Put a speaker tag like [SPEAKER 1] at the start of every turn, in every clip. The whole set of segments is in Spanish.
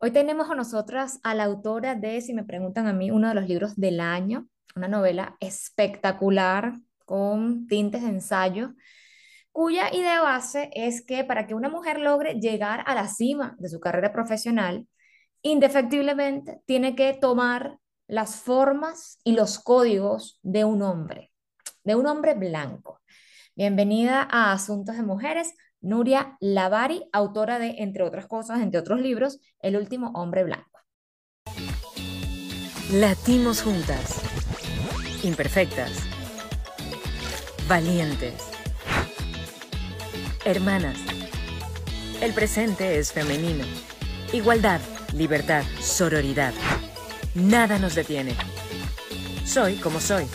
[SPEAKER 1] Hoy tenemos a nosotras a la autora de, si me preguntan a mí, uno de los libros del año, una novela espectacular con tintes de ensayo, cuya idea base es que para que una mujer logre llegar a la cima de su carrera profesional, indefectiblemente tiene que tomar las formas y los códigos de un hombre, de un hombre blanco. Bienvenida a Asuntos de Mujeres. Nuria Lavari, autora de, entre otras cosas, entre otros libros, El último hombre blanco.
[SPEAKER 2] Latimos juntas, imperfectas, valientes, hermanas. El presente es femenino. Igualdad, libertad, sororidad. Nada nos detiene. Soy como soy.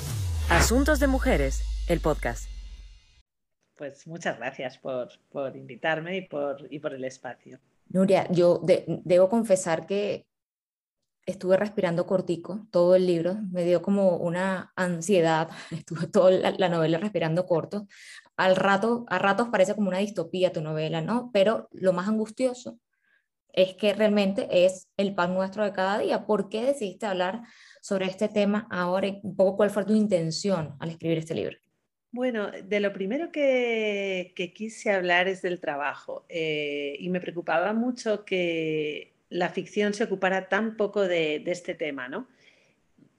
[SPEAKER 2] Asuntos de Mujeres, el podcast
[SPEAKER 3] pues muchas gracias por, invitarme y por, y por el espacio.
[SPEAKER 1] Nuria, yo debo confesar que estuve respirando cortico todo el libro, me dio como una ansiedad, estuve toda la, novela respirando corto. Al rato, a ratos parece como una distopía tu novela, ¿no? Pero lo más angustioso es que realmente es el pan nuestro de cada día. ¿Por qué decidiste hablar sobre este tema ahora y un poco cuál fue tu intención al escribir este libro?
[SPEAKER 3] Bueno, de lo primero que, quise hablar es del trabajo eh, y me preocupaba mucho que la ficción se ocupara tan poco de, este tema, ¿no?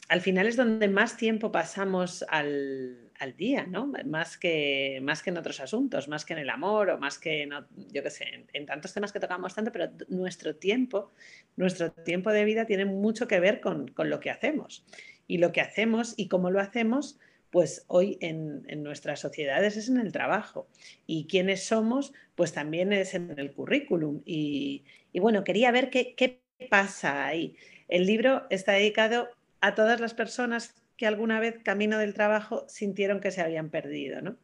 [SPEAKER 3] Al final es donde más tiempo pasamos al, día, ¿no? Más que, más que en otros asuntos, más que en el amor o más que, en, yo qué sé, en, tantos temas que tocamos tanto, pero nuestro tiempo, nuestro tiempo de vida tiene mucho que ver con, con lo que hacemos. Y lo que hacemos y cómo lo hacemos pues hoy en, nuestras sociedades es en el trabajo. Y quiénes somos, pues también es en el currículum. Y, bueno, quería ver qué, pasa ahí. El libro está dedicado a todas las personas que alguna vez camino del trabajo sintieron que se habían perdido, ¿no?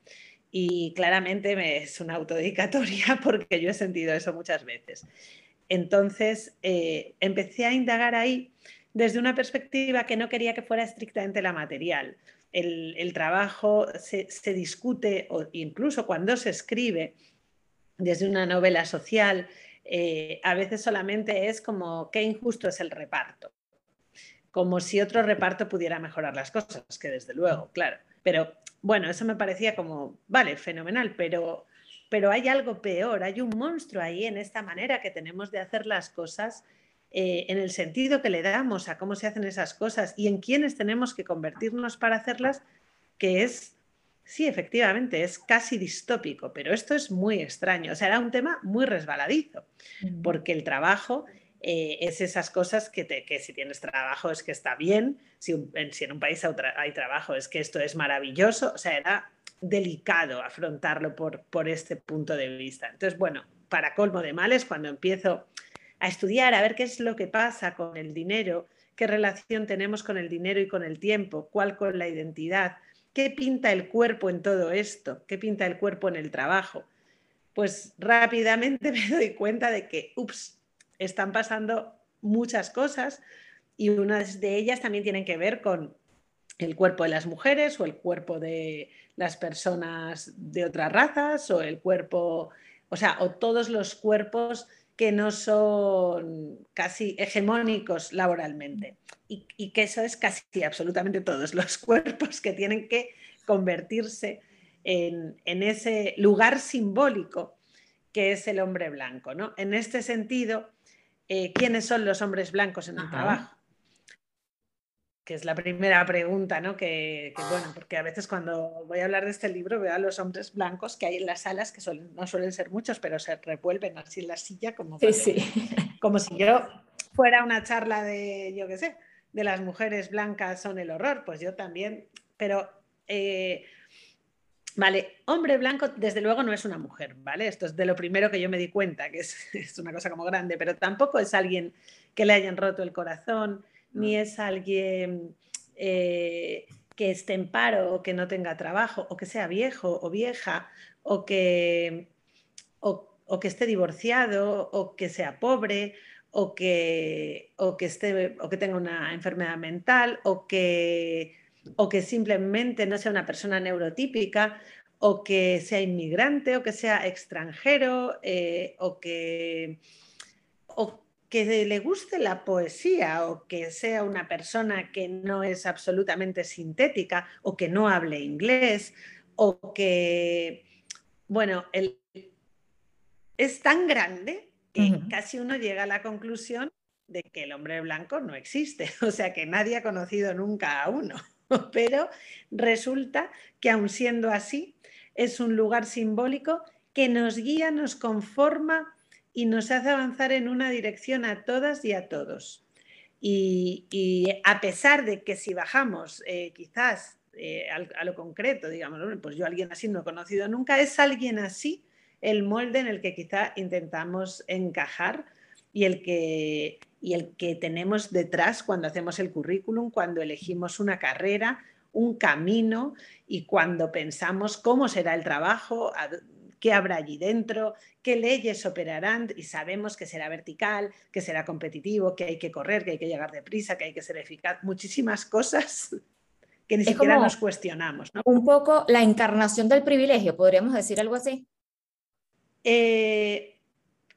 [SPEAKER 3] Y claramente me, es una autodedicatoria porque yo he sentido eso muchas veces. Entonces, eh, empecé a indagar ahí desde una perspectiva que no quería que fuera estrictamente la material, el, trabajo se, discute, o incluso cuando se escribe desde una novela social, eh, a veces solamente es como qué injusto es el reparto, como si otro reparto pudiera mejorar las cosas, que desde luego, claro. Pero bueno, eso me parecía como, vale, fenomenal, pero, pero hay algo peor, hay un monstruo ahí en esta manera que tenemos de hacer las cosas eh, en el sentido que le damos a cómo se hacen esas cosas y en quiénes tenemos que convertirnos para hacerlas, que es, sí, efectivamente, es casi distópico, pero esto es muy extraño. O sea, era un tema muy resbaladizo, porque el trabajo eh, es esas cosas que, que, si tienes trabajo es que está bien, si, en un país hay trabajo es que esto es maravilloso, o sea, era delicado afrontarlo por, por este punto de vista. Entonces, bueno, para colmo de males, cuando empiezo a estudiar, a ver qué es lo que pasa con el dinero, qué relación tenemos con el dinero y con el tiempo, cuál con la identidad, qué pinta el cuerpo en todo esto, qué pinta el cuerpo en el trabajo. Pues rápidamente me doy cuenta de que, ups, están pasando muchas cosas y unas de ellas también tienen que ver con el cuerpo de las mujeres o el cuerpo de las personas de otras razas o el cuerpo, o sea, o todos los cuerpos que no son casi hegemónicos laboralmente y, que eso es casi absolutamente todos los cuerpos que tienen que convertirse en, ese lugar simbólico que es el hombre blanco. ¿no? En este sentido, eh, ¿quiénes son los hombres blancos en el trabajo? Que es la primera pregunta, ¿no? Que, bueno, porque a veces cuando voy a hablar de este libro veo a los hombres blancos que hay en las salas, que no suelen ser muchos, pero se revuelven así en la silla como, como si yo fuera una charla de, yo qué sé, de las mujeres blancas son el horror, pues yo también, pero... Eh, vale, hombre blanco desde luego no es una mujer, ¿vale? Esto es de lo primero que yo me di cuenta, que es, es una cosa como grande, pero tampoco es alguien que le hayan roto el corazón, ni es alguien eh, que esté en paro o que no tenga trabajo, o que sea viejo o vieja, o que, o, que esté divorciado, o que sea pobre, o que, o que, esté, o que tenga una enfermedad mental, o que, o que simplemente no sea una persona neurotípica, o que sea inmigrante, o que sea extranjero, eh, o que que le guste la poesía o que sea una persona que no es absolutamente sintética o que no hable inglés o que, bueno, es tan grande que casi uno llega a la conclusión de que el hombre blanco no existe, o sea que nadie ha conocido nunca a uno, pero resulta que aun siendo así, es un lugar simbólico que nos guía, nos conforma y nos hace avanzar en una dirección a todas y a todos. Y, a pesar de que si bajamos eh, quizás eh, a, lo concreto, digamos, pues yo alguien así no he conocido nunca, es alguien así el molde en el que quizá intentamos encajar y el que, y el que tenemos detrás cuando hacemos el currículum, cuando elegimos una carrera, un camino y cuando pensamos cómo será el trabajo, qué habrá allí dentro, qué leyes operarán y sabemos que será vertical, que será competitivo, que hay que correr, que hay que llegar deprisa, que hay que ser eficaz, muchísimas cosas que ni siquiera nos cuestionamos.
[SPEAKER 1] Un poco la encarnación del privilegio, podríamos decir algo así.
[SPEAKER 3] Eh,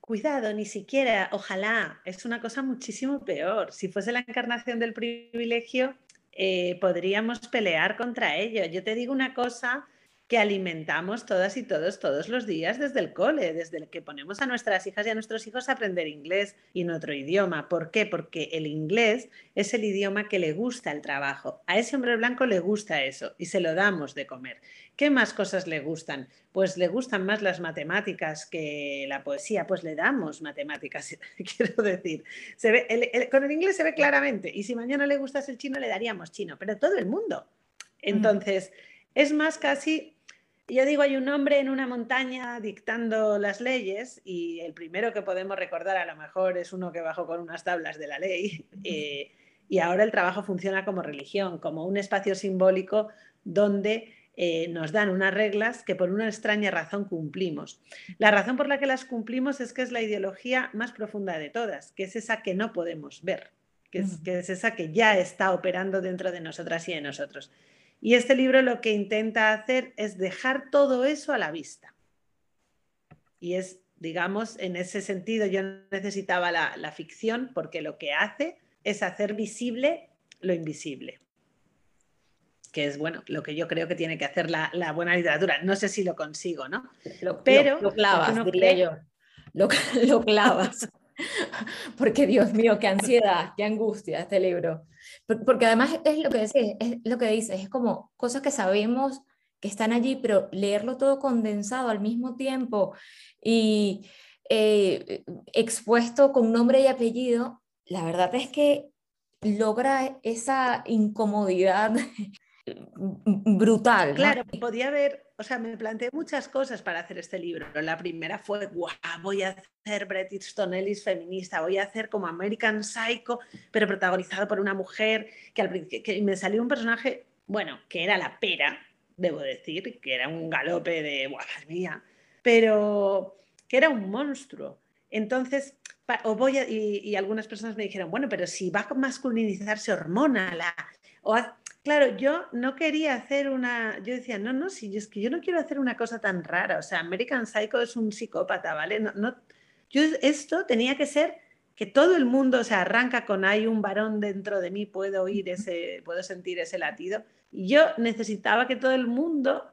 [SPEAKER 3] cuidado, ni siquiera, ojalá, es una cosa muchísimo peor. Si fuese la encarnación del privilegio, eh, podríamos pelear contra ello. Yo te digo una cosa que alimentamos todas y todos todos los días desde el cole, desde el que ponemos a nuestras hijas y a nuestros hijos a aprender inglés y nuestro idioma. ¿Por qué? Porque el inglés es el idioma que le gusta el trabajo. A ese hombre blanco le gusta eso y se lo damos de comer. ¿Qué más cosas le gustan? Pues le gustan más las matemáticas que la poesía, pues le damos matemáticas, quiero decir. Se ve, con el inglés se ve claramente y si mañana le gustas el chino le daríamos chino, pero todo el mundo. Entonces, es más casi yo digo, hay un hombre en una montaña dictando las leyes y el primero que podemos recordar a lo mejor es uno que bajó con unas tablas de la ley. Eh, y ahora el trabajo funciona como religión, como un espacio simbólico donde eh, nos dan unas reglas que por una extraña razón cumplimos. La razón por la que las cumplimos es que es la ideología más profunda de todas, que es esa que no podemos ver, que es, que es esa que ya está operando dentro de nosotras y de nosotros. Y este libro lo que intenta hacer es dejar todo eso a la vista. Y es, digamos, en ese sentido yo necesitaba la, ficción porque lo que hace es hacer visible lo invisible que es bueno lo que yo creo que tiene que hacer la, buena literatura. No sé si lo consigo, ¿no?
[SPEAKER 1] Pero lo, clavas, diría yo. Lo, lo clavas. Porque Dios mío, qué ansiedad, qué angustia este libro. Porque además es lo que dices, es lo que dices, es como cosas que sabemos que están allí, pero leerlo todo condensado al mismo tiempo y eh, expuesto con nombre y apellido, la verdad es que logra esa incomodidad brutal.
[SPEAKER 3] Claro, podía haber, o sea, me planteé muchas cosas para hacer este libro. La primera fue, guau, voy a hacer Bret Easton Ellis feminista, voy a hacer como American Psycho, pero protagonizado por una mujer, que, al, que me salió un personaje, bueno, que era la pera, debo decir, que era un galope de, guau, mía, pero que era un monstruo. Entonces, o voy y, algunas personas me dijeron, bueno, pero si va a masculinizarse hormona, la, o Claro, yo no quería hacer una, yo decía, no, no, si es que yo no quiero hacer una cosa tan rara, o sea, American Psycho es un psicópata, ¿vale? No, no, yo esto tenía que ser que todo el mundo, o sea, arranca con hay un varón dentro de mí, puedo oír ese, puedo sentir ese latido. Y yo necesitaba que todo el mundo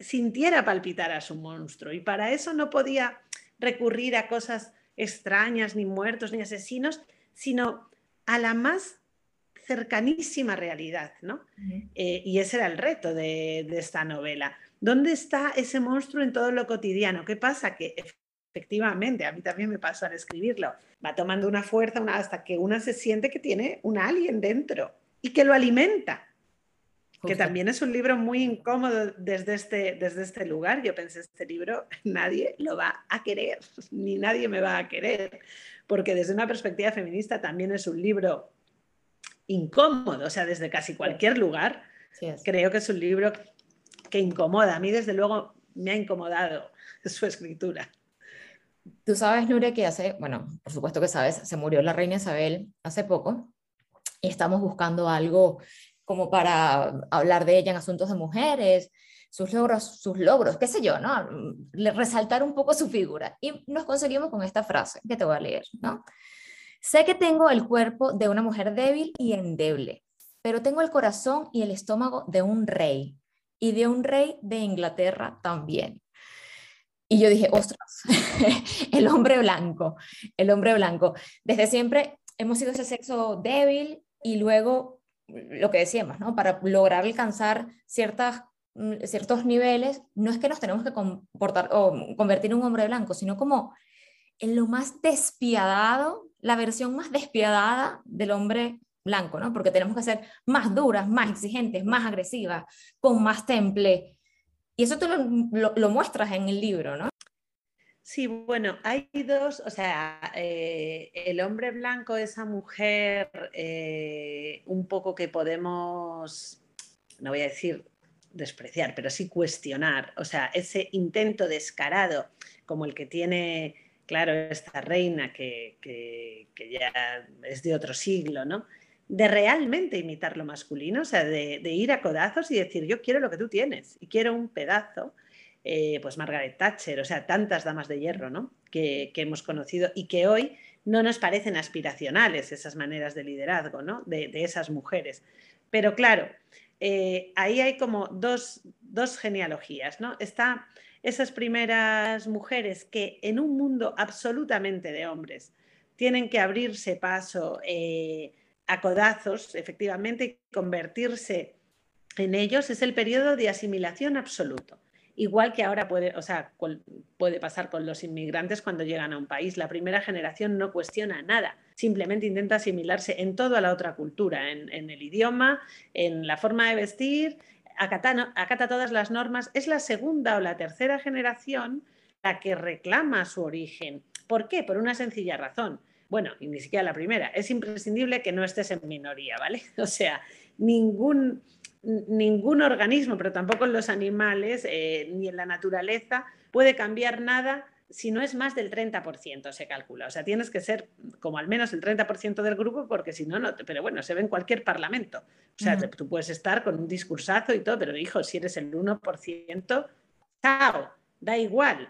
[SPEAKER 3] sintiera palpitar a su monstruo y para eso no podía recurrir a cosas extrañas, ni muertos, ni asesinos, sino a la más cercanísima realidad, ¿no? Eh, y ese era el reto de, esta novela. ¿Dónde está ese monstruo en todo lo cotidiano? ¿Qué pasa? Que efectivamente, a mí también me pasó al escribirlo, va tomando una fuerza hasta que una se siente que tiene un alien dentro y que lo alimenta. Que también es un libro muy incómodo desde este, desde este lugar. Yo pensé, este libro nadie lo va a querer, ni nadie me va a querer, porque desde una perspectiva feminista también es un libro incómodo, o sea, desde casi cualquier lugar. Creo que es un libro que incomoda. A mí, desde luego, me ha incomodado su escritura.
[SPEAKER 1] Tú sabes, Nure, que hace, bueno, por supuesto que sabes, se murió la reina Isabel hace poco y estamos buscando algo como para hablar de ella en asuntos de mujeres, sus logros, sus logros, qué sé yo, ¿no? Resaltar un poco su figura. Y nos conseguimos con esta frase que te voy a leer, ¿no? Sé que tengo el cuerpo de una mujer débil y endeble, pero tengo el corazón y el estómago de un rey y de un rey de Inglaterra también. Y yo dije, ostras, el hombre blanco, el hombre blanco. Desde siempre hemos sido ese sexo débil y luego lo que decíamos, ¿no? Para lograr alcanzar ciertas, mm, ciertos niveles, no es que nos tenemos que comportar o convertir en un hombre blanco, sino como en lo más despiadado, la versión más despiadada del hombre blanco, ¿no? Porque tenemos que ser más duras, más exigentes, más agresivas, con más temple. Y eso tú lo, muestras en el libro, ¿no?
[SPEAKER 3] Sí, bueno, hay dos, o sea, eh, el hombre blanco, esa mujer, eh, un poco que podemos, no voy a decir despreciar, pero sí cuestionar, o sea, ese intento descarado como el que tiene, claro, esta reina que, que ya es de otro siglo, ¿no? de realmente imitar lo masculino, o sea, de, ir a codazos y decir, yo quiero lo que tú tienes y quiero un pedazo, eh, pues Margaret Thatcher, o sea, tantas damas de hierro, ¿no? Que, hemos conocido y que hoy no nos parecen aspiracionales esas maneras de liderazgo, ¿no? De, esas mujeres. Pero claro, eh, ahí hay como dos, genealogías, ¿no? Está esas primeras mujeres que en un mundo absolutamente de hombres tienen que abrirse paso, eh, a codazos, efectivamente, convertirse en ellos es el periodo de asimilación absoluto. Igual que ahora puede, o sea, puede pasar con los inmigrantes cuando llegan a un país. La primera generación no cuestiona nada, simplemente intenta asimilarse en toda la otra cultura, en, el idioma, en la forma de vestir, acata, todas las normas. Es la segunda o la tercera generación la que reclama su origen. ¿Por qué? Por una sencilla razón bueno, y ni siquiera la primera, es imprescindible que no estés en minoría, ¿vale? O sea, ningún, ningún organismo, pero tampoco en los animales eh, ni en la naturaleza, puede cambiar nada si no es más del 30%, se calcula. O sea, tienes que ser como al menos el 30% del grupo, porque si no, no. Pero bueno, se ve en cualquier parlamento. O sea, tú puedes estar con un discursazo y todo, pero hijo, si eres el 1%, chao, da igual.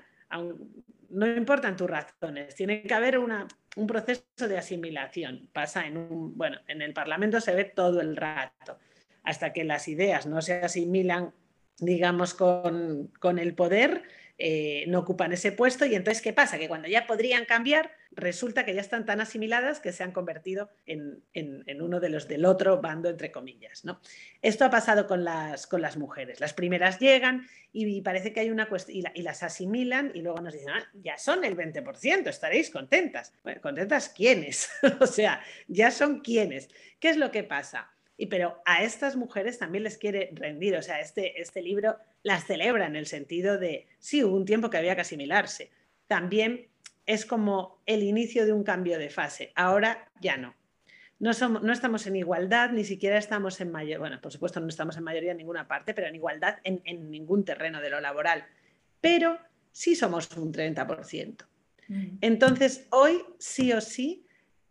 [SPEAKER 3] No importan tus razones, tiene que haber una un proceso de asimilación. Pasa en un, bueno, en el Parlamento se ve todo el rato, hasta que las ideas no se asimilan, digamos, con, con el poder, eh, no ocupan ese puesto y entonces, ¿qué pasa? Que cuando ya podrían cambiar, resulta que ya están tan asimiladas que se han convertido en, uno de los del otro bando, entre comillas. ¿no? Esto ha pasado con las, con las mujeres. Las primeras llegan y, parece que hay una cuestión, y, las asimilan y luego nos dicen, ah, ya son el 20%, estaréis contentas. Bueno, ¿contentas quiénes? o sea, ya son quiénes. ¿Qué es lo que pasa? Y pero a estas mujeres también les quiere rendir, o sea, este, este libro las celebra en el sentido de, sí, hubo un tiempo que había que asimilarse. También es como el inicio de un cambio de fase, ahora ya no. No, somos, no estamos en igualdad, ni siquiera estamos en mayoría, bueno, por supuesto no estamos en mayoría en ninguna parte, pero en igualdad en, en ningún terreno de lo laboral. Pero sí somos un 30%. Mm. Entonces, hoy sí o sí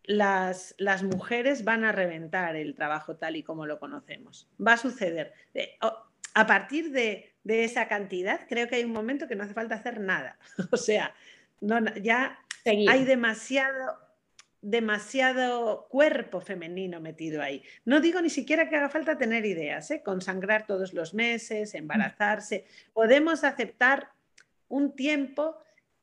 [SPEAKER 3] las, las, mujeres van a reventar el trabajo tal y como lo conocemos. Va a suceder. A partir de, esa cantidad, creo que hay un momento que no hace falta hacer nada. O sea, no, ya hay demasiado, demasiado cuerpo femenino metido ahí. No digo ni siquiera que haga falta tener ideas, ¿eh? consangrar todos los meses, embarazarse. Podemos aceptar un tiempo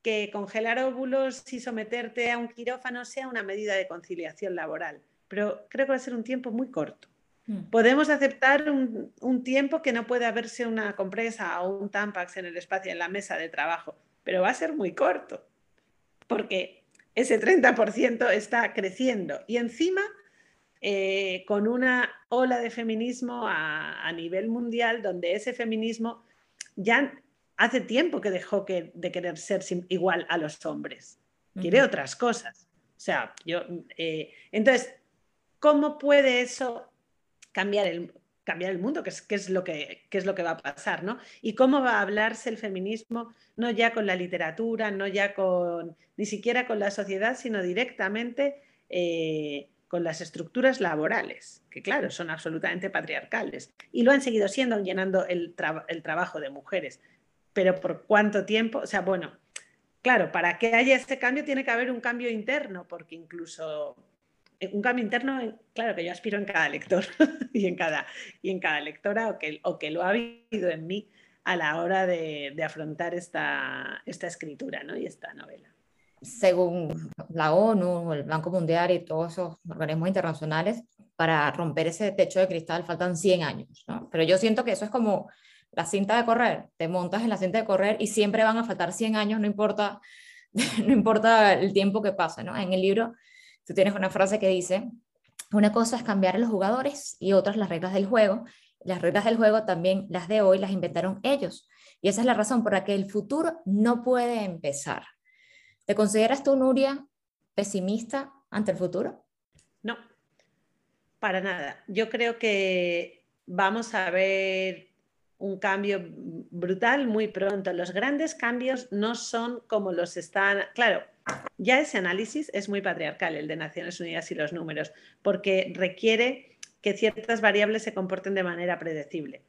[SPEAKER 3] que congelar óvulos y someterte a un quirófano sea una medida de conciliación laboral, pero creo que va a ser un tiempo muy corto. Mm. Podemos aceptar un, tiempo que no puede haberse una compresa o un tampax en el espacio, en la mesa de trabajo, pero va a ser muy corto, porque ese 30% está creciendo y encima eh, con una ola de feminismo a, a nivel mundial donde ese feminismo ya hace tiempo que dejó que, de querer ser igual a los hombres. Quiere otras cosas. O sea, yo. Eh, entonces, ¿cómo puede eso cambiar el, cambiar el mundo? ¿Qué es, es, lo que, es lo que va a pasar? ¿no? ¿Y cómo va a hablarse el feminismo no ya con la literatura, no ya con. ni siquiera con la sociedad, sino directamente. Eh, con las estructuras laborales, que claro, son absolutamente patriarcales, y lo han seguido siendo llenando el, el trabajo de mujeres. Pero ¿por cuánto tiempo? O sea, bueno, claro, para que haya ese cambio tiene que haber un cambio interno, porque incluso eh, un cambio interno, claro que yo aspiro en cada lector y, en cada, y en cada lectora o que, o que lo ha habido en mí a la hora de, afrontar esta, esta escritura ¿no? y esta novela
[SPEAKER 1] según la ONU, el Banco Mundial y todos esos organismos internacionales, para romper ese techo de cristal faltan 100 años, ¿no? Pero yo siento que eso es como la cinta de correr, te montas en la cinta de correr y siempre van a faltar 100 años, no importa, no importa el tiempo que pase, ¿no? En el libro tú tienes una frase que dice, una cosa es cambiar a los jugadores y otras las reglas del juego. Las reglas del juego también, las de hoy, las inventaron ellos. Y esa es la razón por la que el futuro no puede empezar. ¿Te consideras tú, Nuria, pesimista ante el futuro?
[SPEAKER 3] No, para nada. Yo creo que vamos a ver un cambio brutal muy pronto. Los grandes cambios no son como los están. Claro, ya ese análisis es muy patriarcal, el de Naciones Unidas y los números, porque requiere que ciertas variables se comporten de manera predecible.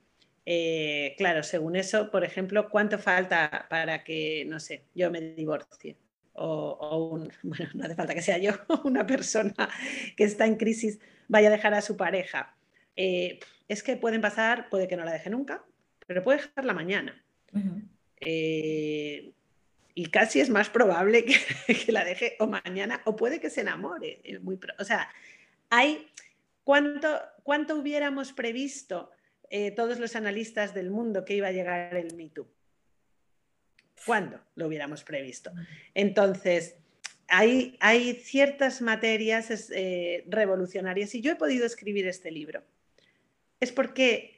[SPEAKER 3] Eh, claro, según eso, por ejemplo, ¿cuánto falta para que, no sé, yo me divorcie? O, un, bueno, no hace falta que sea yo, una persona que está en crisis vaya a dejar a su pareja. Eh, es que pueden pasar, puede que no la deje nunca, pero puede dejarla mañana. Eh, y casi es más probable que, la deje o mañana, o puede que se enamore. Eh, muy, o sea, hay cuánto, cuánto hubiéramos previsto todos los analistas del mundo que iba a llegar el Me ¿Cuándo lo hubiéramos previsto? Entonces, hay, hay ciertas materias revolucionarias y yo he podido escribir este libro es porque,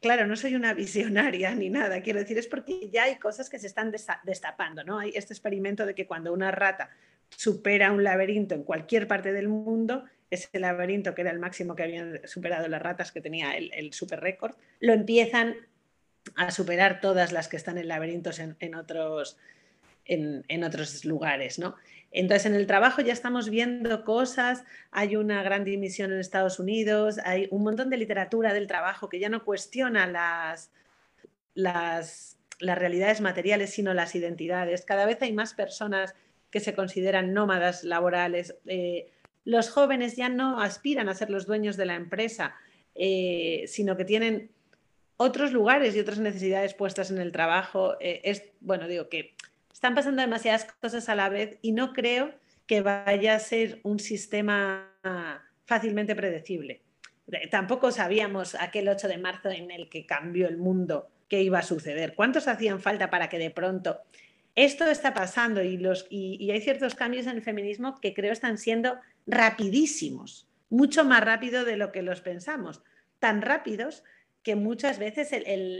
[SPEAKER 3] claro, no soy una visionaria ni nada, quiero decir, es porque ya hay cosas que se están destapando, ¿no? Hay este experimento de que cuando una rata supera un laberinto en cualquier parte del mundo, ese laberinto que era el máximo que habían superado las ratas, que tenía el, super récord, lo empiezan a superar todas las que están en laberintos en, otros, en, en, otros lugares, ¿no? Entonces, en el trabajo ya estamos viendo cosas, hay una gran dimisión en Estados Unidos, hay un montón de literatura del trabajo que ya no cuestiona las, las, realidades materiales, sino las identidades. Cada vez hay más personas que se consideran nómadas laborales. Eh, los jóvenes ya no aspiran a ser los dueños de la empresa, eh, sino que tienen otros lugares y otras necesidades puestas en el trabajo. Eh, es, bueno, digo que están pasando demasiadas cosas a la vez y no creo que vaya a ser un sistema fácilmente predecible. Tampoco sabíamos aquel 8 de marzo en el que cambió el mundo qué iba a suceder. ¿Cuántos hacían falta para que de pronto esto está pasando y, los, y, hay ciertos cambios en el feminismo que creo están siendo rapidísimos, mucho más rápido de lo que los pensamos, tan rápidos que muchas veces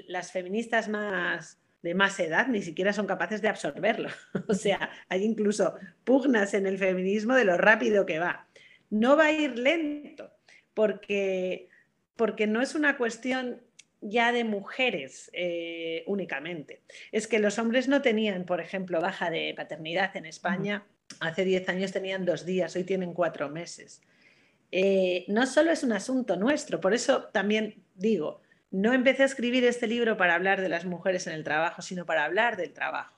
[SPEAKER 3] las feministas más, de más edad ni siquiera son capaces de absorberlo. o sea, hay incluso pugnas en el feminismo de lo rápido que va. No va a ir lento, porque, porque no es una cuestión ya de mujeres eh, únicamente. Es que los hombres no tenían, por ejemplo, baja de paternidad en España. Hace 10 años tenían dos días, hoy tienen cuatro meses. Eh, no solo es un asunto nuestro, por eso también digo, no empecé a escribir este libro para hablar de las mujeres en el trabajo, sino para hablar del trabajo.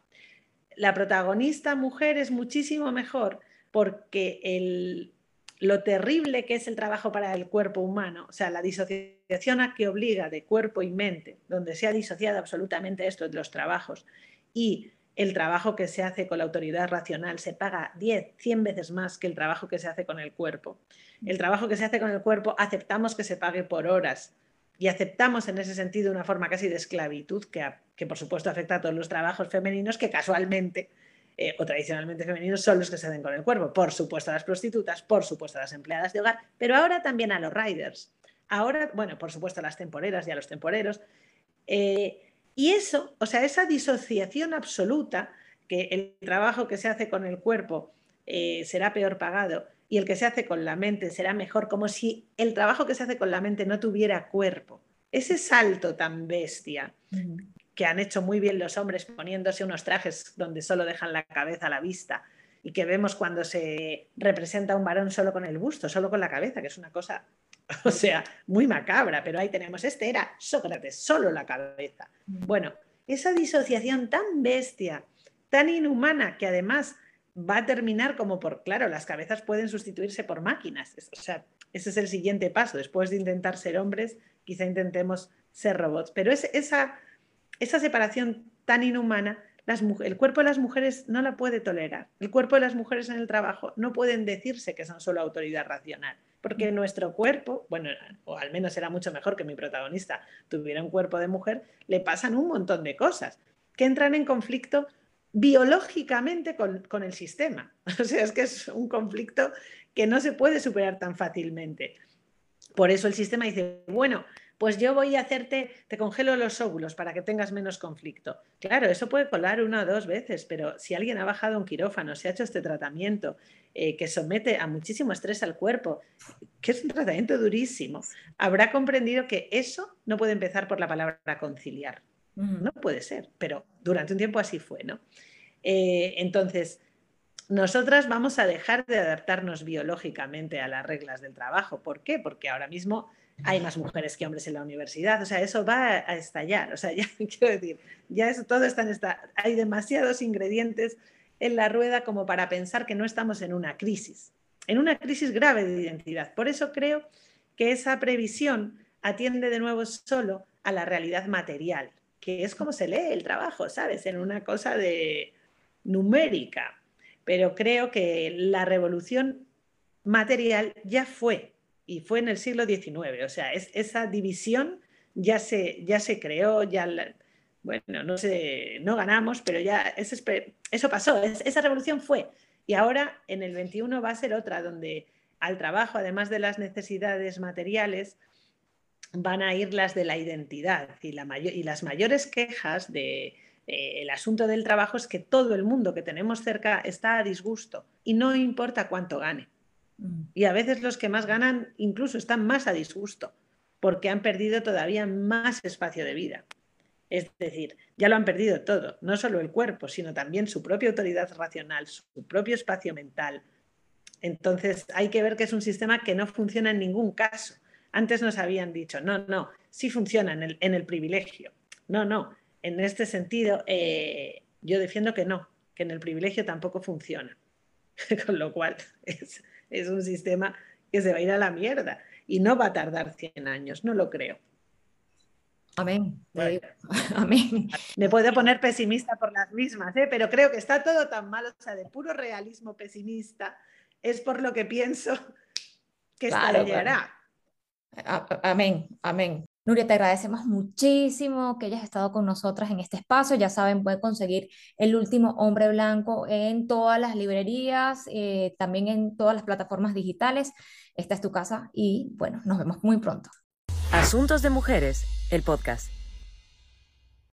[SPEAKER 3] La protagonista mujer es muchísimo mejor porque lo terrible que es el trabajo para el cuerpo humano, o sea, la disociación a que obliga de cuerpo y mente, donde se ha disociado absolutamente esto de los trabajos, y el trabajo que se hace con la autoridad racional se paga 10, 100 veces más que el trabajo que se hace con el cuerpo. El trabajo que se hace con el cuerpo aceptamos que se pague por horas, y aceptamos en ese sentido una forma casi de esclavitud que, que por supuesto afecta a todos los trabajos femeninos que casualmente eh, o tradicionalmente femeninos son los que se hacen con el cuerpo. Por supuesto a las prostitutas, por supuesto a las empleadas de hogar, pero ahora también a los riders. Ahora, bueno, por supuesto a las temporeras y a los temporeros. Eh, y eso, o sea, esa disociación absoluta, que el trabajo que se hace con el cuerpo eh, será peor pagado y el que se hace con la mente será mejor, como si el trabajo que se hace con la mente no tuviera cuerpo. Ese salto tan bestia que han hecho muy bien los hombres poniéndose unos trajes donde solo dejan la cabeza a la vista y que vemos cuando se representa a un varón solo con el busto, solo con la cabeza, que es una cosa, o sea, muy macabra, pero ahí tenemos, este era Sócrates, solo la cabeza. Bueno, esa disociación tan bestia, tan inhumana, que además va a terminar como por, claro, las cabezas pueden sustituirse por máquinas, o sea, ese es el siguiente paso, después de intentar ser hombres, quizá intentemos ser robots, pero es esa, esa separación tan inhumana el cuerpo de las mujeres no la puede tolerar. El cuerpo de las mujeres en el trabajo no pueden decirse que son solo autoridad racional, porque mm. nuestro cuerpo, bueno, o al menos era mucho mejor que mi protagonista tuviera un cuerpo de mujer, le pasan un montón de cosas que entran en conflicto biológicamente con, el sistema. O sea, es que es un conflicto que no se puede superar tan fácilmente. Por eso el sistema dice, bueno, pues yo voy a hacerte, te congelo los óvulos para que tengas menos conflicto. Claro, eso puede colar una o dos veces, pero si alguien ha bajado un quirófano, se ha hecho este tratamiento eh, que somete a muchísimo estrés al cuerpo, que es un tratamiento durísimo, habrá comprendido que eso no puede empezar por la palabra conciliar. No puede ser, pero durante un tiempo así fue, ¿no? Eh, entonces, nosotras vamos a dejar de adaptarnos biológicamente a las reglas del trabajo. ¿Por qué? Porque ahora mismo hay más mujeres que hombres en la universidad, o sea, eso va a estallar, o sea, ya quiero decir, ya eso todo está en esta, hay demasiados ingredientes en la rueda como para pensar que no estamos en una crisis, en una crisis grave de identidad. Por eso creo que esa previsión atiende de nuevo solo a la realidad material, que es como se lee el trabajo, ¿sabes? En una cosa de numérica. Pero creo que la revolución material ya fue y fue en el siglo XIX. O sea, es, esa división ya se, ya se creó, ya, bueno, no, sé, no ganamos, pero ya eso, pasó, esa revolución fue. Y ahora en el XXI va a ser otra, donde al trabajo, además de las necesidades materiales, van a ir las de la identidad. Y, la y las mayores quejas del de, el asunto del trabajo es que todo el mundo que tenemos cerca está a disgusto y no importa cuánto gane. Mm. Y a veces los que más ganan incluso están más a disgusto, porque han perdido todavía más espacio de vida. Es decir, ya lo han perdido todo, no solo el cuerpo, sino también su propia autoridad racional, su propio espacio mental. Entonces hay que ver que es un sistema que no funciona en ningún caso. Antes nos habían dicho, no, no, sí funciona en el, privilegio. No, no, en este sentido eh, yo defiendo que no, que en el privilegio tampoco funciona. Con lo cual es, es un sistema que se va a ir a la mierda y no va a tardar 100 años, no lo creo.
[SPEAKER 1] Amén. Amén.
[SPEAKER 3] Me puedo poner pesimista por las mismas, ¿eh? pero creo que está todo tan mal, o sea, de puro realismo pesimista, es por lo que pienso que estallará.
[SPEAKER 1] Amén, amén. Nuria, te agradecemos muchísimo que hayas estado con nosotras en este espacio. Ya saben, pueden conseguir El último hombre blanco en todas las librerías, eh, también en todas las plataformas digitales. Esta es tu casa y bueno, nos vemos muy pronto.
[SPEAKER 2] Asuntos de Mujeres, el podcast.